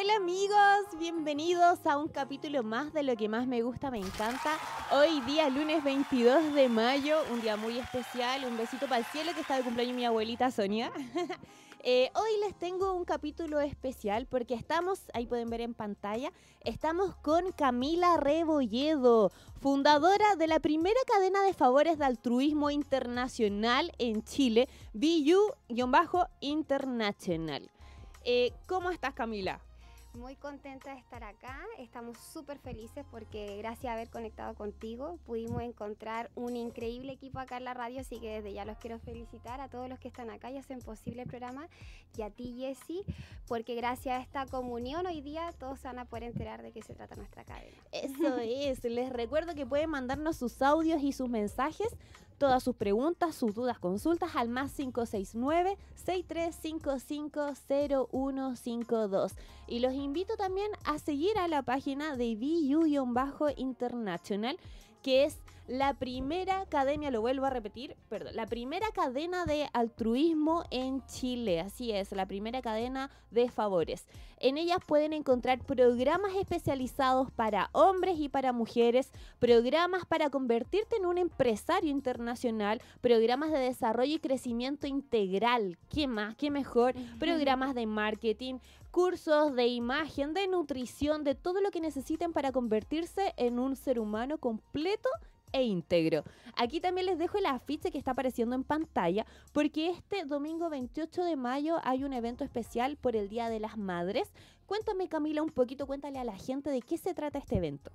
Hola amigos, bienvenidos a un capítulo más de lo que más me gusta, me encanta. Hoy día lunes 22 de mayo, un día muy especial, un besito para el cielo que está de cumpleaños mi abuelita Sonia. Eh, hoy les tengo un capítulo especial porque estamos, ahí pueden ver en pantalla, estamos con Camila Rebolledo, fundadora de la primera cadena de favores de altruismo internacional en Chile, BU-International. Eh, ¿Cómo estás Camila? Muy contenta de estar acá, estamos súper felices porque gracias a haber conectado contigo pudimos encontrar un increíble equipo acá en la radio, así que desde ya los quiero felicitar a todos los que están acá y hacen posible el programa y a ti Jessy, porque gracias a esta comunión hoy día todos van a poder enterar de qué se trata nuestra cadena. Eso es, les recuerdo que pueden mandarnos sus audios y sus mensajes todas sus preguntas, sus dudas, consultas al más 569-63550152. Y los invito también a seguir a la página de VU-International, que es la primera academia, lo vuelvo a repetir, perdón, la primera cadena de altruismo en Chile, así es, la primera cadena de favores. En ellas pueden encontrar programas especializados para hombres y para mujeres, programas para convertirte en un empresario internacional, programas de desarrollo y crecimiento integral, ¿qué más? ¿Qué mejor? Programas de marketing, cursos de imagen, de nutrición, de todo lo que necesiten para convertirse en un ser humano completo e íntegro. Aquí también les dejo el afiche que está apareciendo en pantalla porque este domingo 28 de mayo hay un evento especial por el Día de las Madres Cuéntame Camila un poquito, cuéntale a la gente de qué se trata este evento.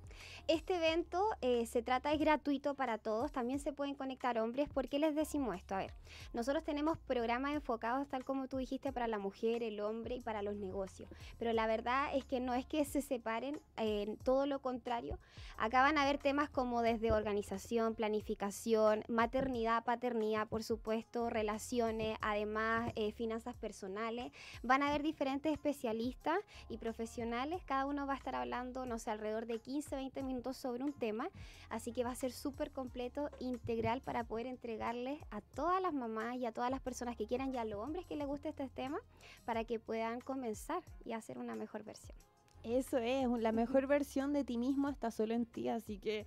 Este evento eh, se trata, es gratuito para todos, también se pueden conectar hombres. ¿Por qué les decimos esto? A ver, nosotros tenemos programas enfocados, tal como tú dijiste, para la mujer, el hombre y para los negocios. Pero la verdad es que no es que se separen, eh, todo lo contrario. Acá van a haber temas como desde organización, planificación, maternidad, paternidad, por supuesto, relaciones, además eh, finanzas personales. Van a haber diferentes especialistas y profesionales. Cada uno va a estar hablando, no sé, alrededor de 15, 20 minutos sobre un tema. Así que va a ser súper completo, integral para poder entregarles a todas las mamás y a todas las personas que quieran y a los hombres que les guste este tema para que puedan comenzar y hacer una mejor versión. Eso es, la mejor versión de ti mismo está solo en ti, así que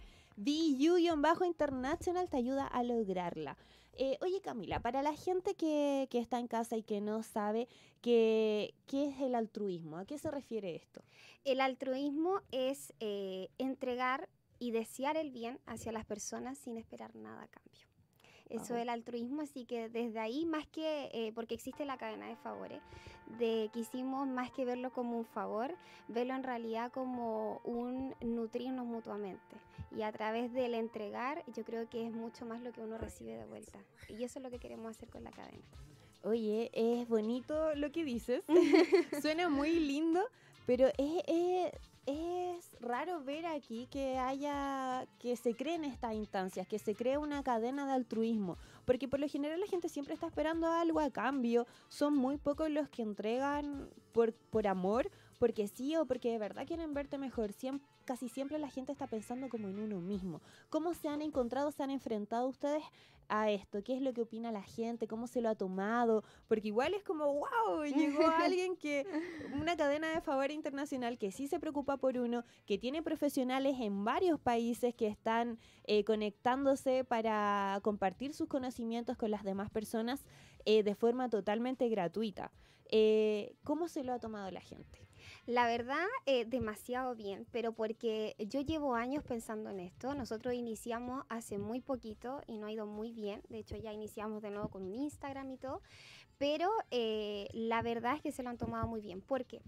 bajo International te ayuda a lograrla. Eh, oye Camila, para la gente que, está en casa y que no sabe qué es el altruismo, ¿a qué se refiere esto? El altruismo es eh, entregar y desear el bien hacia las personas sin esperar nada a cambio. Eso es el altruismo, así que desde ahí, más que, eh, porque existe la cadena de favores, de quisimos más que verlo como un favor, verlo en realidad como un nutrirnos mutuamente. Y a través del entregar, yo creo que es mucho más lo que uno recibe de vuelta. Y eso es lo que queremos hacer con la cadena. Oye, es bonito lo que dices, suena muy lindo, pero es, es, raro ver aquí que haya, que se creen estas instancias, que se cree una cadena de altruismo, porque por lo general la gente siempre está esperando algo a cambio, son muy pocos los que entregan por, por amor, porque sí o porque de verdad quieren verte mejor. Casi siempre la gente está pensando como en uno mismo. ¿Cómo se han encontrado, se han enfrentado ustedes a esto? ¿Qué es lo que opina la gente? ¿Cómo se lo ha tomado? Porque igual es como, wow, llegó alguien que, una cadena de favor internacional que sí se preocupa por uno, que tiene profesionales en varios países que están eh, conectándose para compartir sus conocimientos con las demás personas eh, de forma totalmente gratuita. Eh, ¿Cómo se lo ha tomado la gente? La verdad, eh, demasiado bien, pero porque yo llevo años pensando en esto. Nosotros iniciamos hace muy poquito y no ha ido muy bien. De hecho, ya iniciamos de nuevo con un Instagram y todo. Pero eh, la verdad es que se lo han tomado muy bien. ¿Por qué?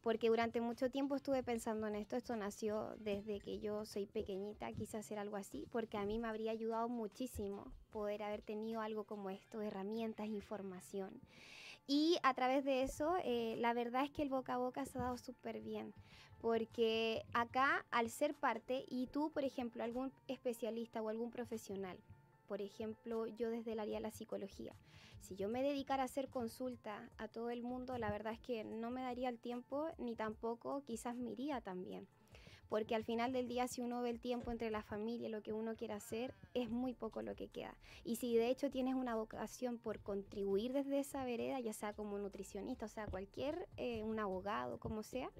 Porque durante mucho tiempo estuve pensando en esto. Esto nació desde que yo soy pequeñita, quise hacer algo así, porque a mí me habría ayudado muchísimo poder haber tenido algo como esto, herramientas, información. Y a través de eso, eh, la verdad es que el boca a boca se ha dado súper bien, porque acá al ser parte, y tú, por ejemplo, algún especialista o algún profesional, por ejemplo, yo desde el área de la psicología, si yo me dedicara a hacer consulta a todo el mundo, la verdad es que no me daría el tiempo ni tampoco quizás me iría también porque al final del día si uno ve el tiempo entre la familia lo que uno quiere hacer, es muy poco lo que queda. Y si de hecho tienes una vocación por contribuir desde esa vereda, ya sea como nutricionista, o sea, cualquier, eh, un abogado, como sea,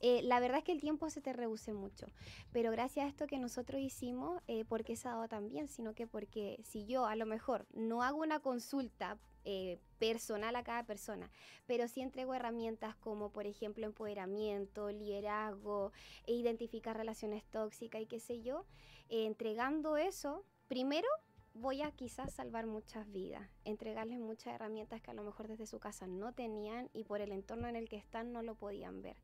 eh, la verdad es que el tiempo se te reduce mucho, pero gracias a esto que nosotros hicimos, eh, porque se ha dado también, sino que porque si yo a lo mejor no hago una consulta eh, personal a cada persona, pero sí entrego herramientas como por ejemplo empoderamiento, liderazgo, e identificar relaciones tóxicas y qué sé yo, entregando eso, primero voy a quizás salvar muchas vidas, entregarles muchas herramientas que a lo mejor desde su casa no tenían y por el entorno en el que están no lo podían ver.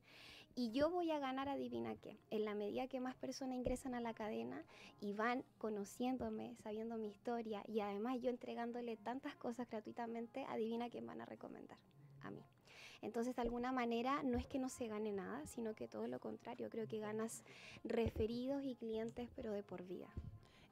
Y yo voy a ganar, adivina qué, en la medida que más personas ingresan a la cadena y van conociéndome, sabiendo mi historia y además yo entregándole tantas cosas gratuitamente, adivina quién van a recomendar a mí. Entonces, de alguna manera, no es que no se gane nada, sino que todo lo contrario, creo que ganas referidos y clientes, pero de por vida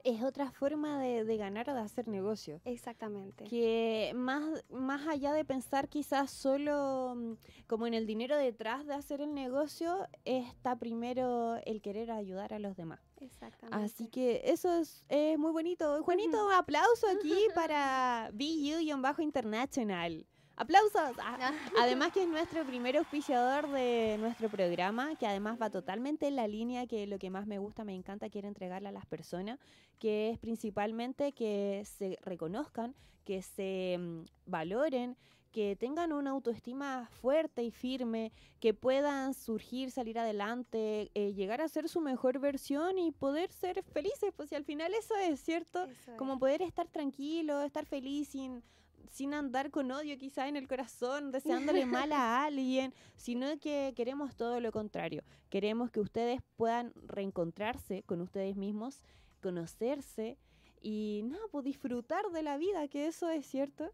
es otra forma de, ganar o de hacer negocio. Exactamente. Que más, más allá de pensar quizás solo mm, como en el dinero detrás de hacer el negocio, está primero el querer ayudar a los demás. Exactamente. Así que eso es, muy bonito. Juanito, aplauso aquí para BU-Bajo International. ¡Aplausos! Ah, ah. Además que es nuestro primer auspiciador de nuestro programa, que además va totalmente en la línea que lo que más me gusta, me encanta, quiero entregarle a las personas, que es principalmente que se reconozcan, que se mm, valoren, que tengan una autoestima fuerte y firme, que puedan surgir, salir adelante, eh, llegar a ser su mejor versión y poder ser felices, pues si al final eso es, ¿cierto? Como poder estar tranquilo, estar feliz sin sin andar con odio quizá en el corazón, deseándole mal a alguien, sino que queremos todo lo contrario. Queremos que ustedes puedan reencontrarse con ustedes mismos, conocerse y nada, pues disfrutar de la vida, que eso es cierto.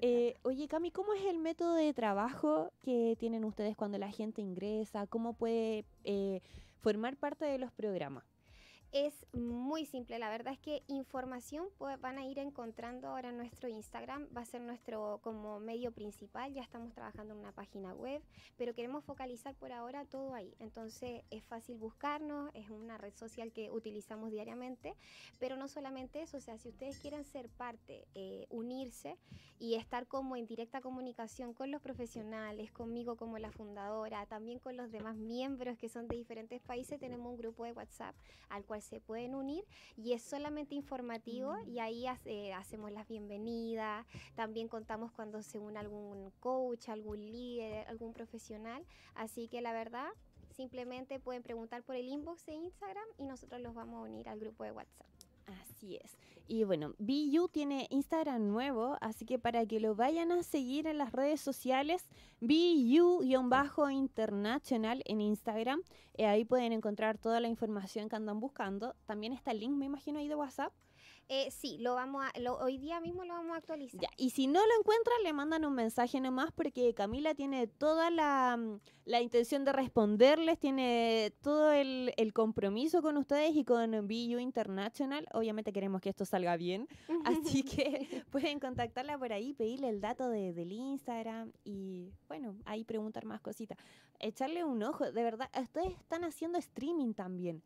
eh, oye, Cami, ¿cómo es el método de trabajo que tienen ustedes cuando la gente ingresa? ¿Cómo puede eh, formar parte de los programas? Es muy simple, la verdad es que información pues, van a ir encontrando ahora en nuestro Instagram, va a ser nuestro como medio principal, ya estamos trabajando en una página web, pero queremos focalizar por ahora todo ahí. Entonces es fácil buscarnos, es una red social que utilizamos diariamente, pero no solamente eso, o sea, si ustedes quieren ser parte, eh, unirse y estar como en directa comunicación con los profesionales, conmigo como la fundadora, también con los demás miembros que son de diferentes países, tenemos un grupo de WhatsApp al cual se pueden unir y es solamente informativo y ahí hacemos las bienvenidas, también contamos cuando se une algún coach, algún líder, algún profesional, así que la verdad simplemente pueden preguntar por el inbox de Instagram y nosotros los vamos a unir al grupo de WhatsApp. Así es. Y bueno, BU tiene Instagram nuevo, así que para que lo vayan a seguir en las redes sociales, BU-internacional en Instagram. Eh, ahí pueden encontrar toda la información que andan buscando. También está el link, me imagino, ahí de WhatsApp. Eh, sí, lo vamos a, hoy día mismo lo vamos a actualizar. y si no lo encuentran, le mandan un mensaje nomás porque Camila tiene toda la, mm, intención de responderles, tiene todo el, compromiso con ustedes y con BU International. Obviamente queremos que esto salga bien, así que pueden contactarla por ahí, pedirle el dato de, del Instagram y bueno, ahí preguntar más cositas. Echarle un ojo, de verdad, ustedes están haciendo streaming también.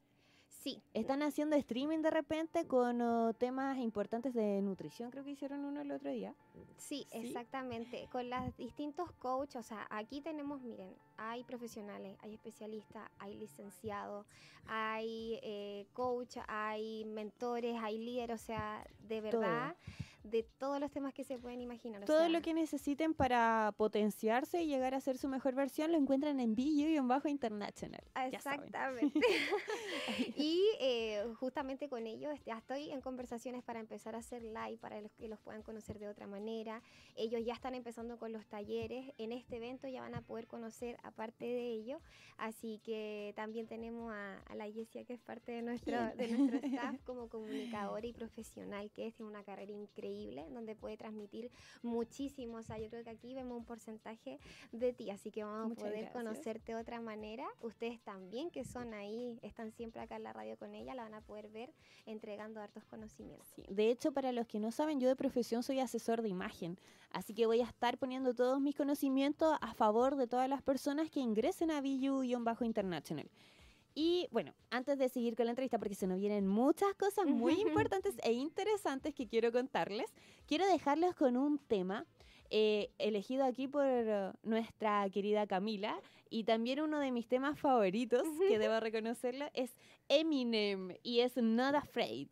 Sí. Están haciendo streaming de repente con oh, temas importantes de nutrición, creo que hicieron uno el otro día. Sí, exactamente. Con los distintos coaches, o sea, aquí tenemos, miren, hay profesionales, hay especialistas, hay licenciados, hay eh, coach, hay mentores, hay líderes, o sea, de verdad de todos los temas que se pueden imaginar. Todo lo que necesiten para potenciarse y llegar a ser su mejor versión lo encuentran en BU y en Bajo International. Exactamente. y eh, justamente con ellos ya estoy en conversaciones para empezar a hacer live para los que los puedan conocer de otra manera. Ellos ya están empezando con los talleres. En este evento ya van a poder conocer aparte de ello. Así que también tenemos a, la Yesia que es parte de nuestro, de nuestro staff como comunicadora y profesional, que es una carrera increíble donde puede transmitir muchísimo. O sea, yo creo que aquí vemos un porcentaje de ti, así que vamos a poder conocerte de otra manera. Ustedes también que son ahí, están siempre acá en la radio con ella, la van a poder ver entregando hartos conocimientos. De hecho, para los que no saben, yo de profesión soy asesor de imagen, así que voy a estar poniendo todos mis conocimientos a favor de todas las personas que ingresen a BU-International. Y bueno, antes de seguir con la entrevista, porque se nos vienen muchas cosas muy importantes e interesantes que quiero contarles, quiero dejarles con un tema eh, elegido aquí por uh, nuestra querida Camila y también uno de mis temas favoritos, que debo reconocerlo, es Eminem y es Not Afraid.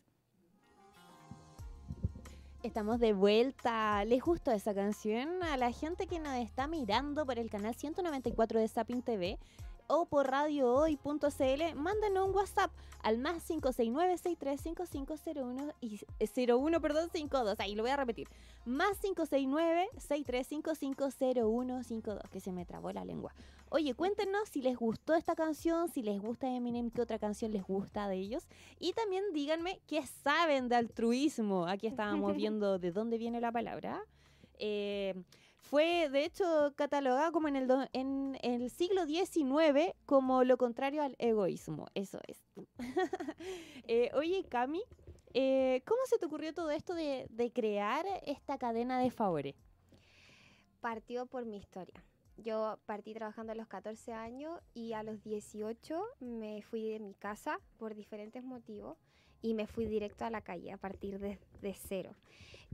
Estamos de vuelta. ¿Les gustó esa canción? A la gente que nos está mirando por el canal 194 de Sapin TV, o por radiohoy.cl, mándenos un WhatsApp al más 569-635501 y 01, eh, perdón, 52. Ahí lo voy a repetir. Más 569-63550152, que se me trabó la lengua. Oye, cuéntenos si les gustó esta canción, si les gusta Eminem, qué otra canción les gusta de ellos. Y también díganme qué saben de altruismo. Aquí estábamos viendo de dónde viene la palabra. Eh, fue, de hecho, catalogada como en el, en, el siglo XIX como lo contrario al egoísmo. Eso es. Eh, oye, Cami, eh, ¿cómo se te ocurrió todo esto de, crear esta cadena de favores? Partió por mi historia. Yo partí trabajando a los 14 años y a los 18 me fui de mi casa por diferentes motivos y me fui directo a la calle a partir de, cero.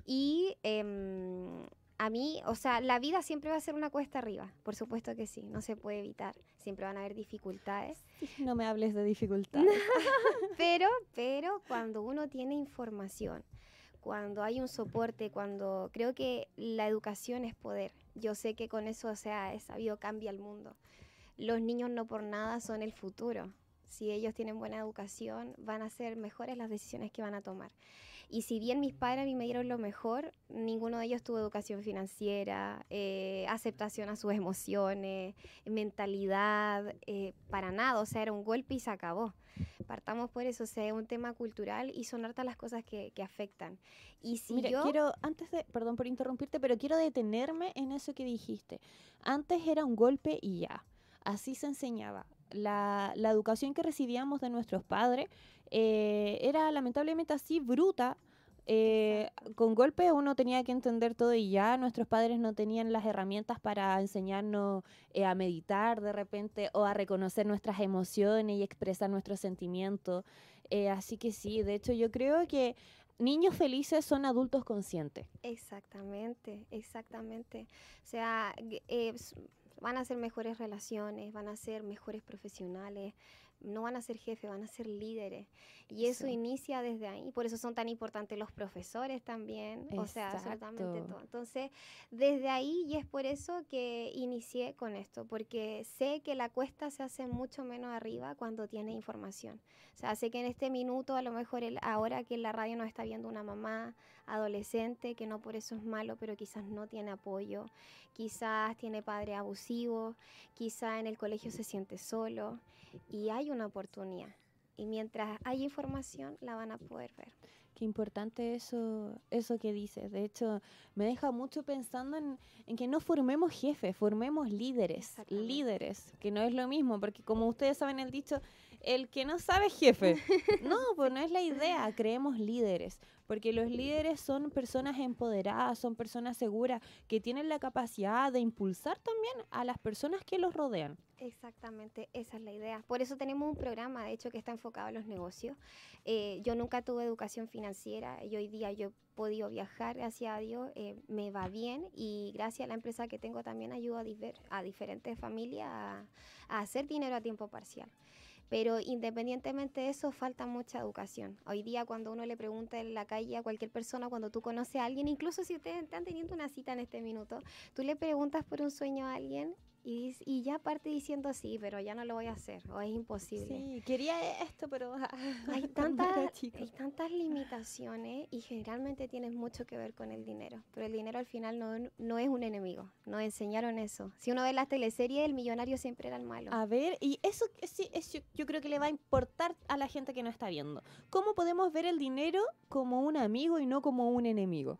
Y em, a mí, o sea, la vida siempre va a ser una cuesta arriba, por supuesto que sí, no se puede evitar, siempre van a haber dificultades. No me hables de dificultades. pero, pero cuando uno tiene información, cuando hay un soporte, cuando creo que la educación es poder, yo sé que con eso, o sea, es sabido, cambia el mundo. Los niños no por nada son el futuro. Si ellos tienen buena educación, van a ser mejores las decisiones que van a tomar. Y si bien mis padres a mí me dieron lo mejor, ninguno de ellos tuvo educación financiera, eh, aceptación a sus emociones, mentalidad, eh, para nada. O sea, era un golpe y se acabó. Partamos por eso, o sea, es un tema cultural y son hartas las cosas que, afectan. Y si Mira, quiero, antes de, perdón por interrumpirte, pero quiero detenerme en eso que dijiste. Antes era un golpe y ya. Así se enseñaba. La, la educación que recibíamos de nuestros padres eh, era lamentablemente así, bruta. Eh, con golpe uno tenía que entender todo y ya nuestros padres no tenían las herramientas para enseñarnos eh, a meditar de repente o a reconocer nuestras emociones y expresar nuestros sentimientos. así que sí, de hecho yo creo que niños felices son adultos conscientes. Exactamente, exactamente. O sea, van a ser mejores relaciones, van a ser mejores profesionales, no van a ser jefes, van a ser líderes. Y eso inicia desde ahí. Por eso son tan importantes los profesores también. O sea, absolutamente todo. Entonces, desde ahí, y es por eso que inicié con esto, porque sé que la cuesta se hace mucho menos arriba cuando tiene información. O sea, sé que en este minuto, a lo mejor el, ahora que en la radio nos está viendo una mamá adolescente, que no por eso es malo, pero quizás no tiene apoyo, quizás tiene padre abusivo, quizás en el colegio se siente solo y hay una oportunidad. Y mientras hay información, la van a poder ver. Qué importante eso, eso que dices. De hecho, me deja mucho pensando en, en que no formemos jefes, formemos líderes. Líderes, que no es lo mismo, porque como ustedes saben el dicho, el que no sabe jefe. No, pues no es la idea, creemos líderes, porque los líderes son personas empoderadas, son personas seguras, que tienen la capacidad de impulsar también a las personas que los rodean. Exactamente, esa es la idea. Por eso tenemos un programa, de hecho, que está enfocado en los negocios. Eh, yo nunca tuve educación financiera y hoy día yo he podido viajar, gracias a Dios, eh, me va bien y gracias a la empresa que tengo también ayudo a, a diferentes familias a hacer dinero a tiempo parcial. Pero independientemente de eso, falta mucha educación. Hoy día cuando uno le pregunta en la calle a cualquier persona, cuando tú conoces a alguien, incluso si ustedes están teniendo una cita en este minuto, tú le preguntas por un sueño a alguien y, y, ya parte diciendo sí, pero ya no lo voy a hacer, o es imposible. Sí, quería esto, pero hay, tantas, hay tantas limitaciones y generalmente tienes mucho que ver con el dinero, pero el dinero al final no, no es un enemigo, nos enseñaron eso. Si uno ve las teleseries, el millonario siempre era el malo. A ver, y eso, sí, eso yo creo que le va a importar a la gente que no está viendo. ¿Cómo podemos ver el dinero como un amigo y no como un enemigo?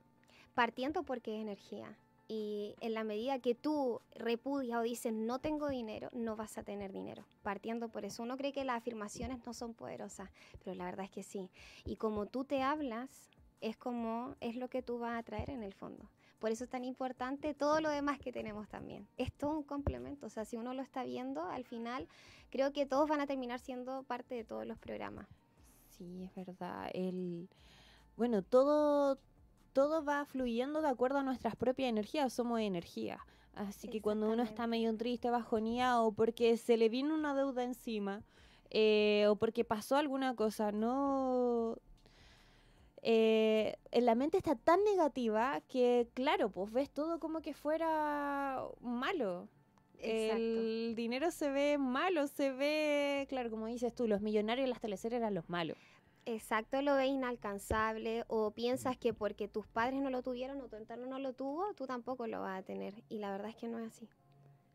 Partiendo porque es energía y en la medida que tú repudias o dices no tengo dinero, no vas a tener dinero. Partiendo por eso, uno cree que las afirmaciones no son poderosas, pero la verdad es que sí. Y como tú te hablas, es como es lo que tú vas a traer en el fondo. Por eso es tan importante todo lo demás que tenemos también. Es todo un complemento. O sea, si uno lo está viendo, al final creo que todos van a terminar siendo parte de todos los programas. Sí, es verdad. El, bueno, todo, todo va fluyendo de acuerdo a nuestras propias energías. Somos energía. Así que cuando uno está medio triste, bajoneado, porque se le vino una deuda encima, eh, o porque pasó alguna cosa, no... Eh, la mente está tan negativa que, claro, pues ves todo como que fuera malo. El dinero se ve malo, se ve, claro, como dices tú, los millonarios y las teleseries eran los malos. Exacto, lo ves inalcanzable o piensas que porque tus padres no lo tuvieron o tu entorno no lo tuvo, tú tampoco lo vas a tener. Y la verdad es que no es así.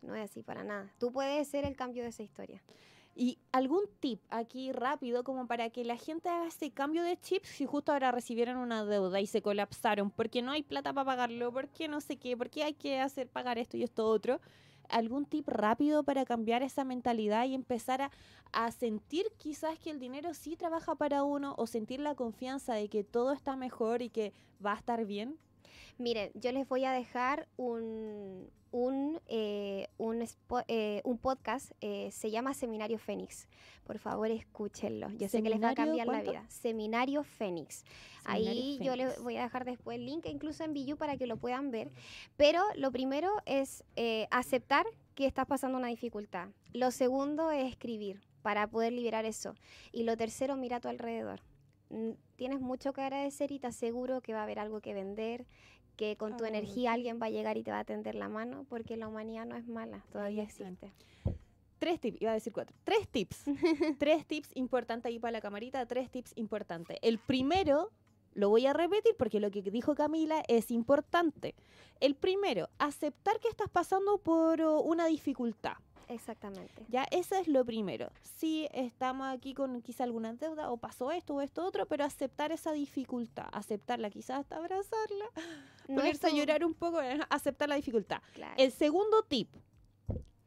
No es así para nada. Tú puedes ser el cambio de esa historia. ¿Y algún tip aquí rápido como para que la gente haga ese cambio de chip si justo ahora recibieron una deuda y se colapsaron porque no hay plata para pagarlo, porque no sé qué, porque hay que hacer pagar esto y esto otro? ¿Algún tip rápido para cambiar esa mentalidad y empezar a, a sentir quizás que el dinero sí trabaja para uno o sentir la confianza de que todo está mejor y que va a estar bien? Miren, yo les voy a dejar un, un, eh, un, eh, un, podcast, eh, se llama Seminario Fénix. Por favor, escúchenlo. Yo sé que les va a cambiar la vida. Seminario Fénix. Ahí yo les voy a dejar después el link, incluso en Billu, para que lo puedan ver. Pero lo primero es aceptar que estás pasando una dificultad. Lo segundo es escribir para poder liberar eso. Y lo tercero, mira a tu alrededor tienes mucho que agradecer y te aseguro que va a haber algo que vender, que con tu energía alguien va a llegar y te va a tender la mano, porque la humanidad no es mala, todavía existe. Tres tips, iba a decir cuatro. Tres tips. tres tips importantes ahí para la camarita, tres tips importantes. El primero, lo voy a repetir porque lo que dijo Camila es importante. El primero, aceptar que estás pasando por una dificultad. Exactamente. Ya, eso es lo primero. Sí, estamos aquí con quizá alguna deuda o pasó esto o esto otro, pero aceptar esa dificultad, aceptarla, quizás hasta abrazarla, no ponerse a llorar un poco, eh, aceptar la dificultad. El segundo tip,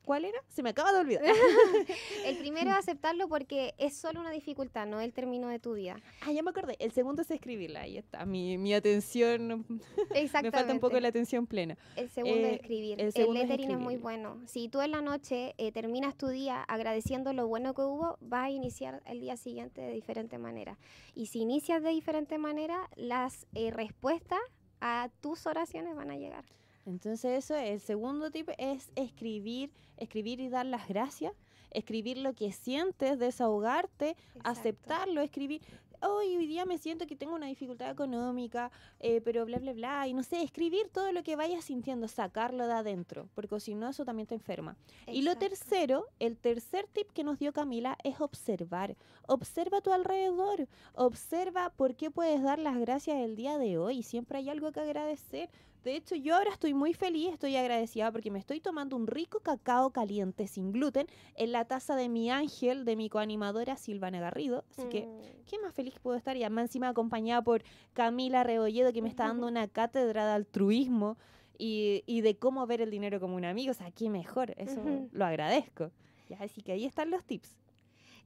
¿Cuál era? Se me acaba de olvidar. el primero es aceptarlo porque es solo una dificultad, no el término de tu vida. Ah, ya me acordé. El segundo es escribirla. Ahí está. Mi, mi atención. me falta un poco la atención plena. El segundo es eh, escribir. El, el lettering es, muy bueno. Si tú en la noche eh, terminas tu día agradeciendo lo bueno que hubo, vas a iniciar el día siguiente de diferente manera. Y si inicias de diferente manera, las eh, respuestas a tus oraciones van a llegar. Entonces eso, el segundo tip es escribir, escribir y dar las gracias, escribir lo que sientes, desahogarte, aceptarlo, escribir hoy, hoy día me siento que tengo una dificultad económica, eh, pero bla, bla, bla, y no sé, escribir todo lo que vayas sintiendo, sacarlo de adentro, porque si no, eso también te enferma. Y lo tercero, el tercer tip que nos dio Camila es observar. Observa a tu alrededor, observa por qué puedes dar las gracias el día de hoy, siempre hay algo que agradecer. De hecho, yo ahora estoy muy feliz, estoy agradecida porque me estoy tomando un rico cacao caliente sin gluten en la taza de mi ángel, de mi coanimadora Silvana Garrido. Así que, mm. ¿qué más feliz puedo estar? Y además encima acompañada por Camila Rebolledo, que me está dando una cátedra de altruismo y, de cómo ver el dinero como un amigo. O sea, qué mejor, eso lo agradezco. así que ahí están los tips.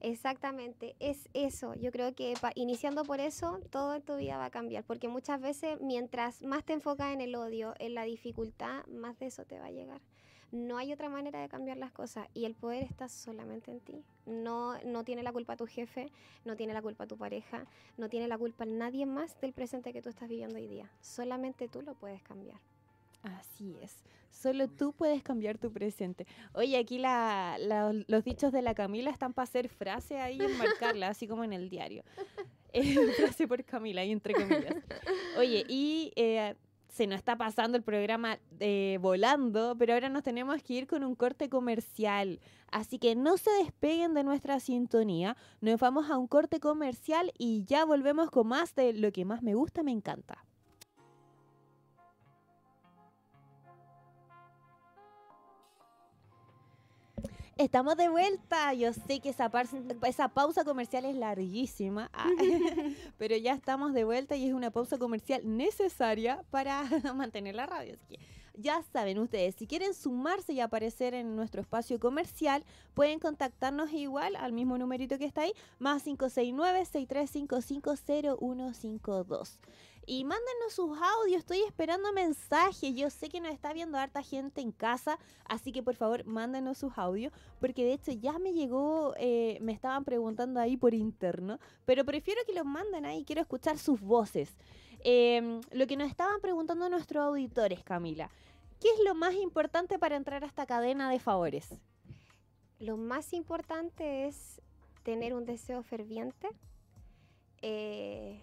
Exactamente, es eso. Yo creo que iniciando por eso, todo en tu vida va a cambiar, porque muchas veces mientras más te enfocas en el odio, en la dificultad, más de eso te va a llegar. No hay otra manera de cambiar las cosas y el poder está solamente en ti. No, no tiene la culpa tu jefe, no tiene la culpa tu pareja, no tiene la culpa nadie más del presente que tú estás viviendo hoy día. Solamente tú lo puedes cambiar. Así es. Solo tú puedes cambiar tu presente. Oye, aquí la, los dichos de la Camila están para hacer frase ahí y enmarcarla, así como en el diario. Eh, frase por Camila, entre comillas. Oye, y eh, se nos está pasando el programa eh, volando, pero ahora nos tenemos que ir con un corte comercial. Así que no se despeguen de nuestra sintonía. Nos vamos a un corte comercial y ya volvemos con más de lo que más me gusta, me encanta. Estamos de vuelta. Yo sé que esa, esa pausa comercial es larguísima, ah, pero ya estamos de vuelta y es una pausa comercial necesaria para mantener la radio. Así que ya saben ustedes, si quieren sumarse y aparecer en nuestro espacio comercial, pueden contactarnos igual al mismo numerito que está ahí, más 569-63550152. Y mándenos sus audios, estoy esperando mensajes. Yo sé que nos está viendo harta gente en casa, así que por favor mándenos sus audios, porque de hecho ya me llegó, eh, me estaban preguntando ahí por interno, pero prefiero que los manden ahí, quiero escuchar sus voces. Em, lo que nos estaban preguntando nuestros auditores, Camila, ¿qué es lo más importante para entrar a esta cadena de favores? Lo más importante es tener un deseo ferviente, eh,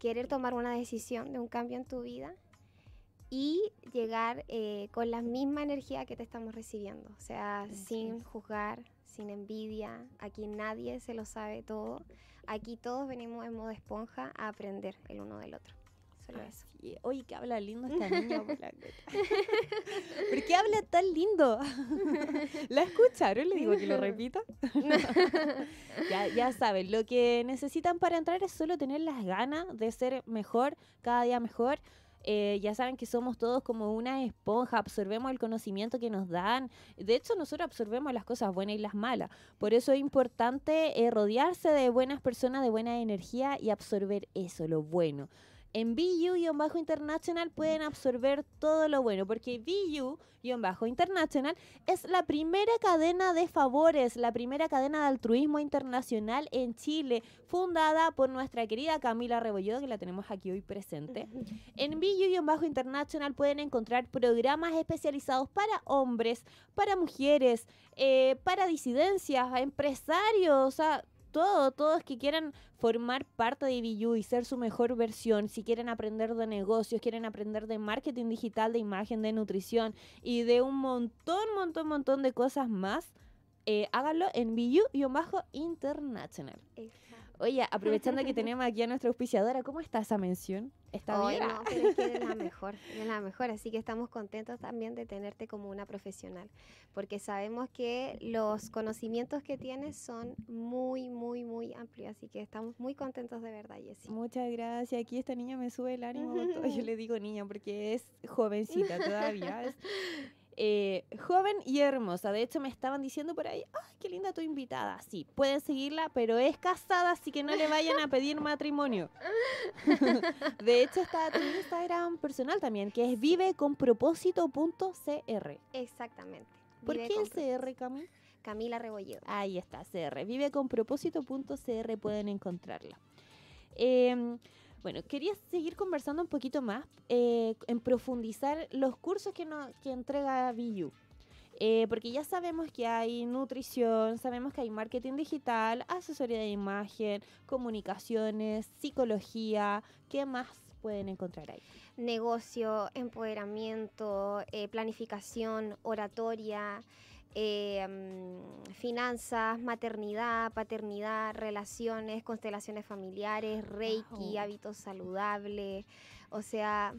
querer tomar una decisión de un cambio en tu vida y llegar eh, con la misma energía que te estamos recibiendo, o sea, sin juzgar, sin envidia, aquí nadie se lo sabe todo, aquí todos venimos en modo esponja a aprender el uno del otro. Oye, que habla lindo esta niña. ¿Por qué habla tan lindo? ¿La escucharon? Le digo que lo repita. ya, ya saben, lo que necesitan para entrar es solo tener las ganas de ser mejor, cada día mejor. Eh, ya saben que somos todos como una esponja, absorbemos el conocimiento que nos dan. De hecho, nosotros absorbemos las cosas buenas y las malas. Por eso es importante eh, rodearse de buenas personas, de buena energía y absorber eso, lo bueno. En BU-International pueden absorber todo lo bueno, porque BU-International es la primera cadena de favores, la primera cadena de altruismo internacional en Chile, fundada por nuestra querida Camila Rebolledo, que la tenemos aquí hoy presente. En BU-International pueden encontrar programas especializados para hombres, para mujeres, eh, para disidencias, empresarios, o sea, todo, todos que quieran formar parte de BU y ser su mejor versión, si quieren aprender de negocios, quieren aprender de marketing digital, de imagen, de nutrición y de un montón, montón, montón de cosas más, eh, háganlo en BU-International. Oye, aprovechando que tenemos aquí a nuestra auspiciadora, ¿cómo está esa mención? ¿Está bien? No, pero es que la mejor, es la mejor. Así que estamos contentos también de tenerte como una profesional, porque sabemos que los conocimientos que tienes son muy, muy, muy amplios. Así que estamos muy contentos de verdad, Jessie. Muchas gracias. Aquí esta niña me sube el ánimo. Yo le digo niña porque es jovencita todavía. Eh, joven y hermosa. De hecho, me estaban diciendo por ahí, ¡ay, qué linda tu invitada! Sí, pueden seguirla, pero es casada, así que no le vayan a pedir matrimonio. de hecho, está tu Instagram personal también, que es viveconpropósito.cr. Exactamente. ¿Por qué el CR, Camila? Camila Rebolledo. Ahí está, CR. Viveconpropósito.cr pueden encontrarla. Eh, bueno, quería seguir conversando un poquito más eh, en profundizar los cursos que, no, que entrega VU. Eh, porque ya sabemos que hay nutrición, sabemos que hay marketing digital, asesoría de imagen, comunicaciones, psicología. ¿Qué más pueden encontrar ahí? Negocio, empoderamiento, eh, planificación, oratoria. Eh, mm, finanzas, maternidad, paternidad, relaciones, constelaciones familiares, reiki, hábitos saludables, o sea,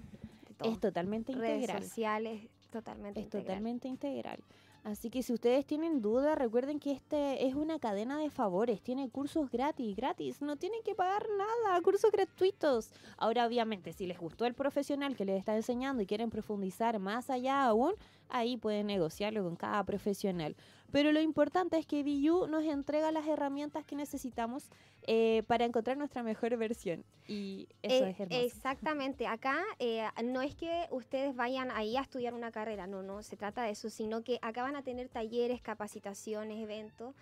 es totalmente redes integral. sociales, totalmente es integral. totalmente integral. Así que si ustedes tienen dudas, recuerden que este es una cadena de favores, tiene cursos gratis, gratis, no tienen que pagar nada, cursos gratuitos. Ahora, obviamente, si les gustó el profesional que les está enseñando y quieren profundizar más allá aún, ahí pueden negociarlo con cada profesional. Pero lo importante es que VU nos entrega las herramientas que necesitamos eh, para encontrar nuestra mejor versión. Y eso Eh, es hermoso. Exactamente. Acá eh, no es que ustedes vayan ahí a estudiar una carrera, no, no se trata de eso, sino que acá van a tener talleres, capacitaciones, eventos,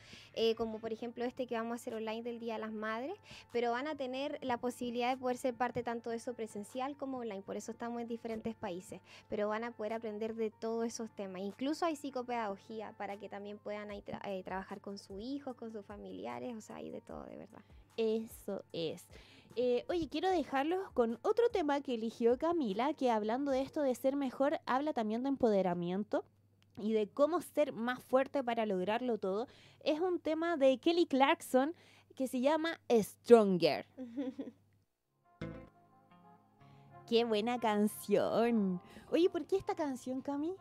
como por ejemplo este que vamos a hacer online del Día de las Madres, pero van a tener la posibilidad de poder ser parte tanto de eso presencial como online, por eso estamos en diferentes países, pero van a poder aprender de todos esos temas. Incluso hay psicopedagogía para que también puedan ahí tra- eh, trabajar con sus hijos, con sus familiares, o sea, hay de todo, de verdad. Eso es. Eh, oye, quiero dejarlos con otro tema que eligió Camila, que hablando de esto de ser mejor, habla también de empoderamiento y de cómo ser más fuerte para lograrlo todo. Es un tema de Kelly Clarkson que se llama Stronger. Qué buena canción. Oye, ¿por qué esta canción, Cami?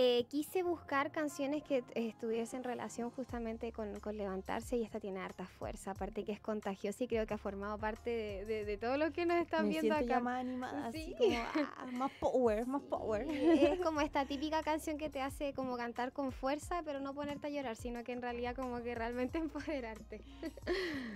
Eh, quise buscar canciones que estuviesen en relación justamente con, con, levantarse y esta tiene harta fuerza, aparte que es contagiosa y creo que ha formado parte de, de, todo lo que nos están Me viendo acá. Ya más animada, así como, ah, más power, más power. Es como esta típica canción que te hace como cantar con fuerza, pero no ponerte a llorar, sino que en realidad como que realmente empoderarte.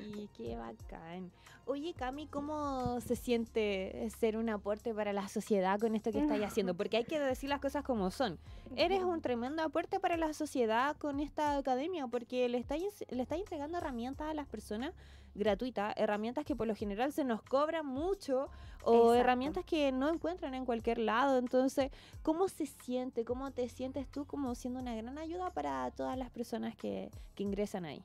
y qué bacán. Oye, Cami, ¿cómo se siente ser un aporte para la sociedad con esto que estáis haciendo? Porque hay que decir las cosas como son. Eres un tremendo aporte para la sociedad con esta academia, porque le estáis, le está entregando herramientas a las personas gratuitas, herramientas que por lo general se nos cobran mucho o herramientas que no encuentran en cualquier lado. Entonces, ¿cómo se siente? ¿Cómo te sientes tú como siendo una gran ayuda para todas las personas que, que ingresan ahí?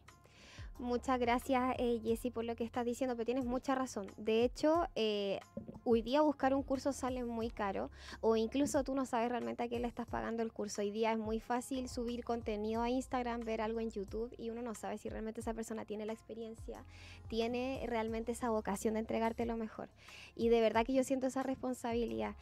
Muchas gracias, eh, Jessy, por lo que estás diciendo, pero tienes mucha razón. De hecho, eh, hoy día buscar un curso sale muy caro o incluso tú no sabes realmente a qué le estás pagando el curso. Hoy día es muy fácil subir contenido a Instagram, ver algo en YouTube y uno no sabe si realmente esa persona tiene la experiencia, tiene realmente esa vocación de entregarte lo mejor. Y de verdad que yo siento esa responsabilidad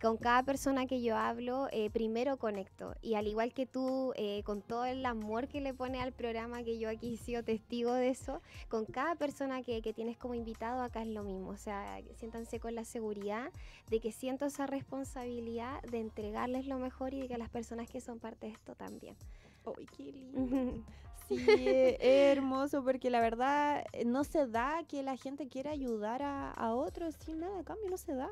con cada persona que yo hablo, eh, primero conecto. Y al igual que tú, eh, con todo el amor que le pone al programa, que yo aquí he testigo de eso, con cada persona que, que tienes como invitado, acá es lo mismo. O sea, siéntanse con la seguridad de que siento esa responsabilidad de entregarles lo mejor y de que las personas que son parte de esto también. ¡Ay, qué lindo! Sí, es hermoso porque la verdad eh, no se da que la gente quiera ayudar a, a otros sin nada de cambio, no se da.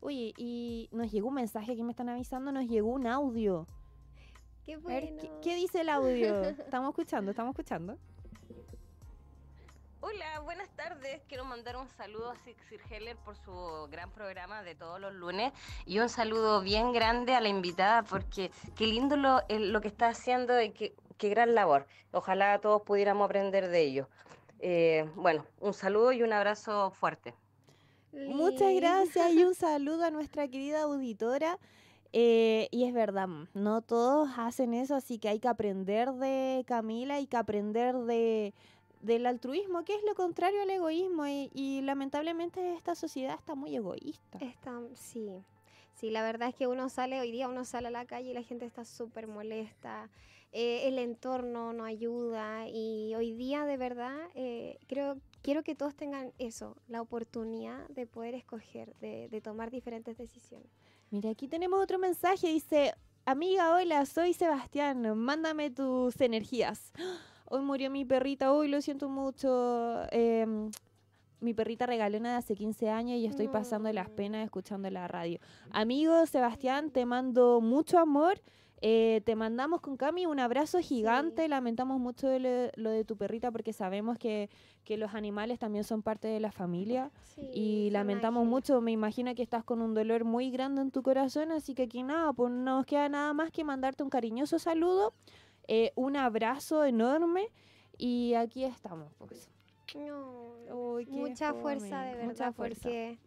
Oye, y nos llegó un mensaje que me están avisando, nos llegó un audio. Qué bueno. ¿qué, dice el audio? estamos escuchando, estamos escuchando. Hola, buenas tardes. Quiero mandar un saludo a Sixir Heller por su gran programa de todos los lunes y un saludo bien grande a la invitada porque qué lindo lo, lo que está haciendo y qué, qué, gran labor. Ojalá todos pudiéramos aprender de ello. Eh, bueno, un saludo y un abrazo fuerte. Muchas gracias y un saludo a nuestra querida auditora. Eh, y es verdad, no todos hacen eso, así que hay que aprender de Camila, hay que aprender de, del altruismo, que es lo contrario al egoísmo. Y, lamentablemente esta sociedad está muy egoísta. Está, sí, sí, la verdad es que uno sale, hoy día uno sale a la calle y la gente está súper molesta. Eh, el entorno no ayuda y hoy día de verdad eh, creo quiero que todos tengan eso, la oportunidad de poder escoger, de, de tomar diferentes decisiones. Mira, aquí tenemos otro mensaje, dice, amiga, hola, soy Sebastián, mándame tus energías. Hoy murió mi perrita, hoy lo siento mucho. Em, mi perrita regalona de hace 15 años y estoy pasando las penas escuchando la radio. Amigo Sebastián, te mando mucho amor eh, te mandamos con Cami un abrazo gigante. Lamentamos mucho lo, de tu perrita porque sabemos que, los animales también son parte de la familia. y lamentamos mucho. Me imagino que estás con un dolor muy grande en tu corazón. Así que aquí nada, pues no nos queda nada más que mandarte un cariñoso saludo, eh, un abrazo enorme. Y aquí estamos, pues. mucha fuerza, de verdad, mucha fuerza. porque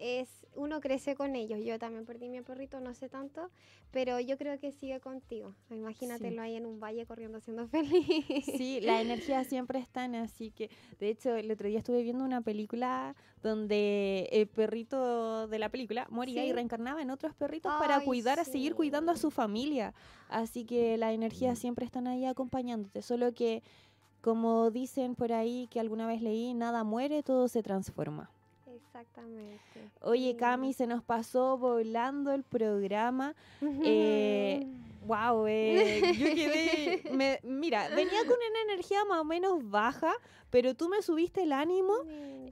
es uno crece con ellos. Yo también perdí mi perrito, no sé tanto, pero yo creo que sigue contigo. Imagínatelo ahí en un valle corriendo siendo feliz. Sí, la energía siempre está en así que, de hecho, el otro día estuve viendo una película donde el perrito de la película moría y reencarnaba en otros perritos para cuidar, a seguir cuidando a su familia. Así que la energía siempre están ahí acompañándote, solo que como dicen por ahí que alguna vez leí, nada muere, todo se transforma. Exactamente. Oye, Cami, se nos pasó volando el programa. eh, wow, eh, yo quedé. mira, venía con una energía más o menos baja, pero tú me subiste el ánimo.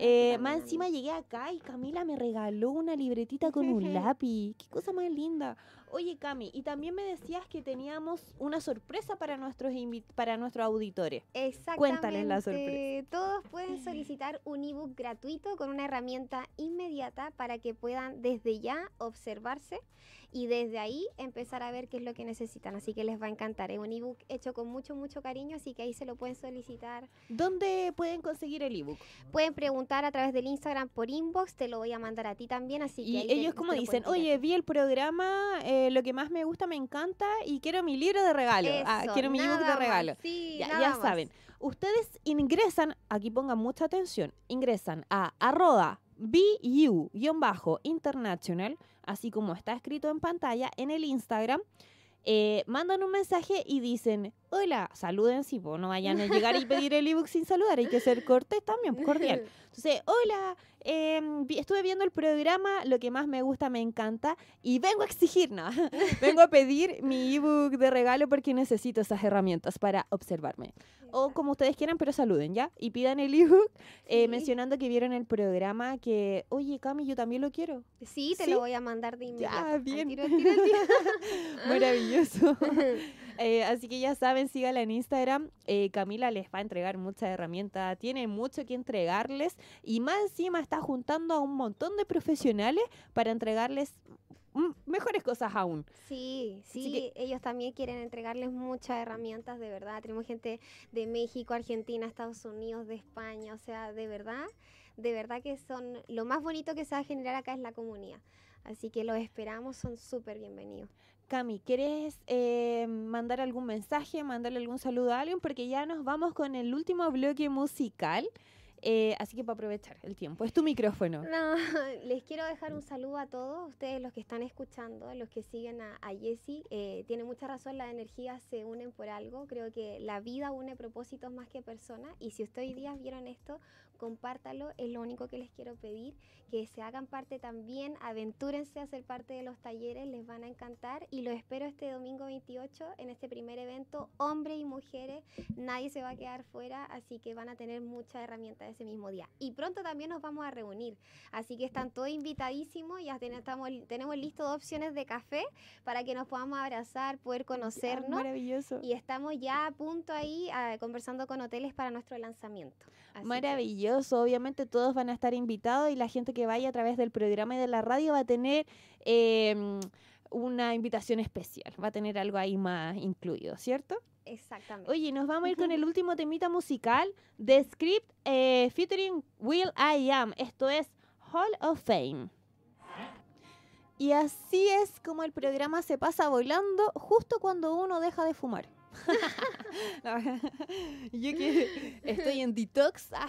Eh, más encima llegué acá y Camila me regaló una libretita con un lápiz. Qué cosa más linda. Oye, Cami, y también me decías que teníamos una sorpresa para nuestros para nuestros auditores. Exactamente. Cuéntales la sorpresa. Todos pueden solicitar un ebook gratuito con una herramienta inmediata para que puedan desde ya observarse y desde ahí empezar a ver qué es lo que necesitan. Así que les va a encantar. Es un ebook hecho con mucho, mucho cariño, así que ahí se lo pueden solicitar. ¿Dónde pueden conseguir el ebook? Pueden preguntar a través del Instagram por inbox, te lo voy a mandar a ti también, así que... Y ellos como dicen, oye, vi el programa, eh, lo que más me gusta, me encanta y quiero mi libro de regalo. ah, quiero mi ebook de regalo. ya, saben. Ustedes ingresan, aquí pongan mucha atención, ingresan a arroba BU-international, así como está escrito en pantalla, en el Instagram. eh, mandan un mensaje y dicen, hola, saluden, si vos no vayan a llegar y pedir el ebook sin saludar, hay que ser cortés también, cordial. Entonces, hola, vi- estuve viendo el programa, lo que más me gusta, me encanta, y vengo a exigir, no, vengo a pedir mi ebook de regalo porque necesito esas herramientas para observarme. O como ustedes quieran, pero saluden, ¿ya? Y pidan el ebook eh, Sí. mencionando que vieron el programa, que, oye, Cami, yo también lo quiero. Sí, te ¿Sí? lo voy a mandar de inmediato. Al bien. tiro, al tiro, al tiro. Maravilloso. Eh, así que ya saben, síganla en Instagram. Eh, Camila les va a entregar muchas herramientas, tiene mucho que entregarles y más encima está juntando a un montón de profesionales para entregarles mejores cosas aún. Sí, sí, que- ellos también quieren entregarles muchas herramientas, de verdad. Tenemos gente de México, Argentina, Estados Unidos, de España, o sea, de verdad, de verdad que son, lo más bonito que se va a generar acá es la comunidad. Así que los esperamos, son súper bienvenidos. Cami, ¿quieres eh, mandar algún mensaje, mandarle algún saludo a alguien? Porque ya nos vamos con el último bloque musical. eh, así que para aprovechar el tiempo, es tu micrófono. No, les quiero dejar un saludo a todos ustedes, los que están escuchando, los que siguen a, a Jessie. Eh, tiene mucha razón, las energías se unen por algo. Creo que la vida une propósitos más que personas. Y si ustedes hoy día vieron esto, compártalo. Es lo único que les quiero pedir. Que se hagan parte también, aventúrense a ser parte de los talleres, les van a encantar. Y los espero este domingo 28 en este primer evento, hombres y mujeres. Nadie se va a quedar fuera, así que van a tener muchas herramientas ese mismo día. Y pronto también nos vamos a reunir. Así que están todos invitadísimos, ya ten- estamos, tenemos listo dos opciones de café para que nos podamos abrazar, poder Ah, conocernos. maravilloso. Y estamos ya a punto ahí ah, conversando con hoteles para nuestro lanzamiento. Así que- Maravilloso, obviamente todos van a estar invitados y la gente que vaya a través del programa y de la radio va a tener em, una invitación especial, va a tener algo ahí más incluido, ¿cierto? Exactamente. Oye, nos vamos a ir con el último temita musical de Script eh, featuring Will I Am, esto es Hall of Fame. Y así es como el programa se pasa volando justo cuando uno deja de fumar. Yo que estoy en detox ah,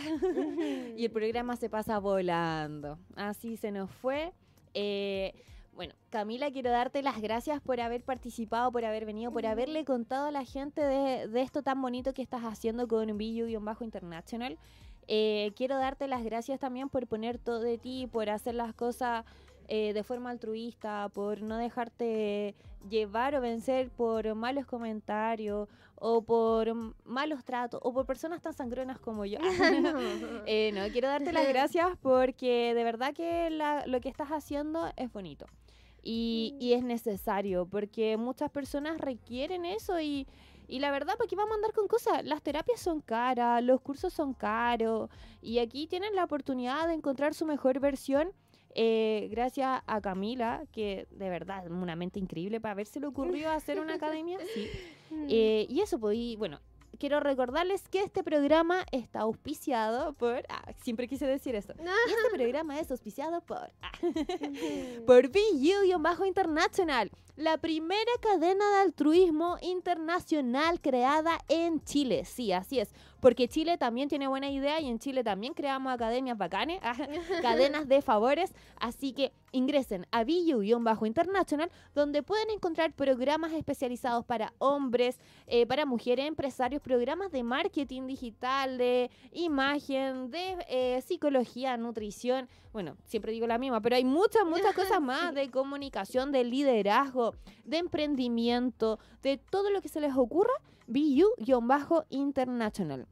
y el programa se pasa volando. Así se nos fue. Eh, bueno, Camila, quiero darte las gracias por haber participado, por haber venido, por haberle contado a la gente de, de esto tan bonito que estás haciendo con Bajo International. Eh, quiero darte las gracias también por poner todo de ti, por hacer las cosas eh, de forma altruista, por no dejarte llevar o vencer por malos comentarios o por malos tratos o por personas tan sangronas como yo. Eh, no, quiero darte las gracias porque de verdad que la- lo que estás haciendo es bonito. Y, y es necesario porque muchas personas requieren eso y, y la verdad, ¿para qué vamos a andar con cosas? Las terapias son caras, los cursos son caros y aquí tienen la oportunidad de encontrar su mejor versión eh, gracias a Camila, que de verdad es una mente increíble para haberse le ocurrido hacer una academia. Sí. Eh, y eso, pues, y bueno, quiero recordarles que este programa está auspiciado por. Ah, siempre quise decir esto. Y este programa es auspiciado por. ah, por BU International, la primera cadena de altruismo internacional creada en Chile. Sí, así es. Porque Chile también tiene buena idea y en Chile también creamos academias bacanes, ah, cadenas de favores. Así que ingresen a BU-International, donde pueden encontrar programas especializados para hombres, eh, para mujeres, empresarios, programas de marketing digital, de imagen, de eh, psicología, nutrición. Bueno, siempre digo la misma, pero hay muchas, muchas cosas más de comunicación, de liderazgo, de emprendimiento, de todo lo que se les ocurra. BU-International.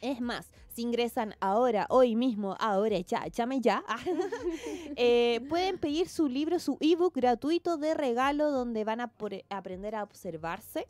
Es más, si ingresan ahora, hoy mismo, ahora ya, llame ya, eh, pueden pedir su libro, su ebook gratuito de regalo donde van a por- aprender a observarse.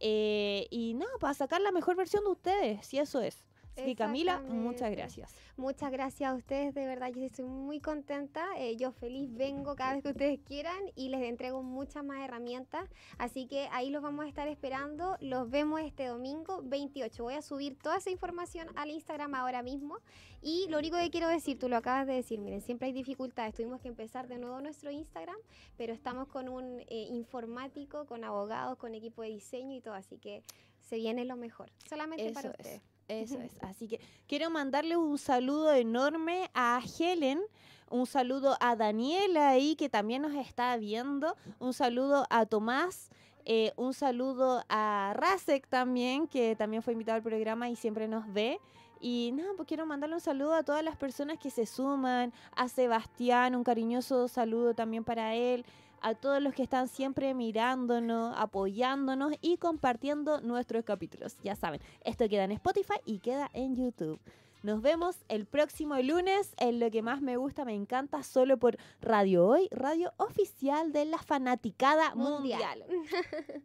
eh, y nada, para sacar la mejor versión de ustedes, si eso es. Que Camila, muchas gracias. Muchas gracias a ustedes, de verdad, yo estoy muy contenta. eh, yo feliz vengo cada vez que ustedes quieran y les entrego muchas más herramientas. Así que ahí los vamos a estar esperando. Los vemos este domingo 28. Voy a subir toda esa información al Instagram ahora mismo. Y lo único que quiero decir, tú lo acabas de decir, miren, siempre hay dificultades. Tuvimos que empezar de nuevo nuestro Instagram, pero estamos con un eh, informático, con abogados, con equipo de diseño y todo. Así que se viene lo mejor, solamente para Eso es. Eso es. Así que quiero mandarle un saludo enorme a Helen Un saludo a Daniela ahí que también nos está viendo. Un saludo a Tomás. Eh, un saludo a Rasek también, que también fue invitado al programa y siempre nos ve. Y nada, pues quiero mandarle un saludo a todas las personas que se suman, a Sebastián, un cariñoso saludo también para él, a todos los que están siempre mirándonos, apoyándonos y compartiendo nuestros capítulos. Ya saben, esto queda en Spotify y queda en YouTube. Nos vemos el próximo lunes en lo que más me gusta, me encanta, solo por Radio Hoy, radio oficial de la fanaticada mundial. Mundial.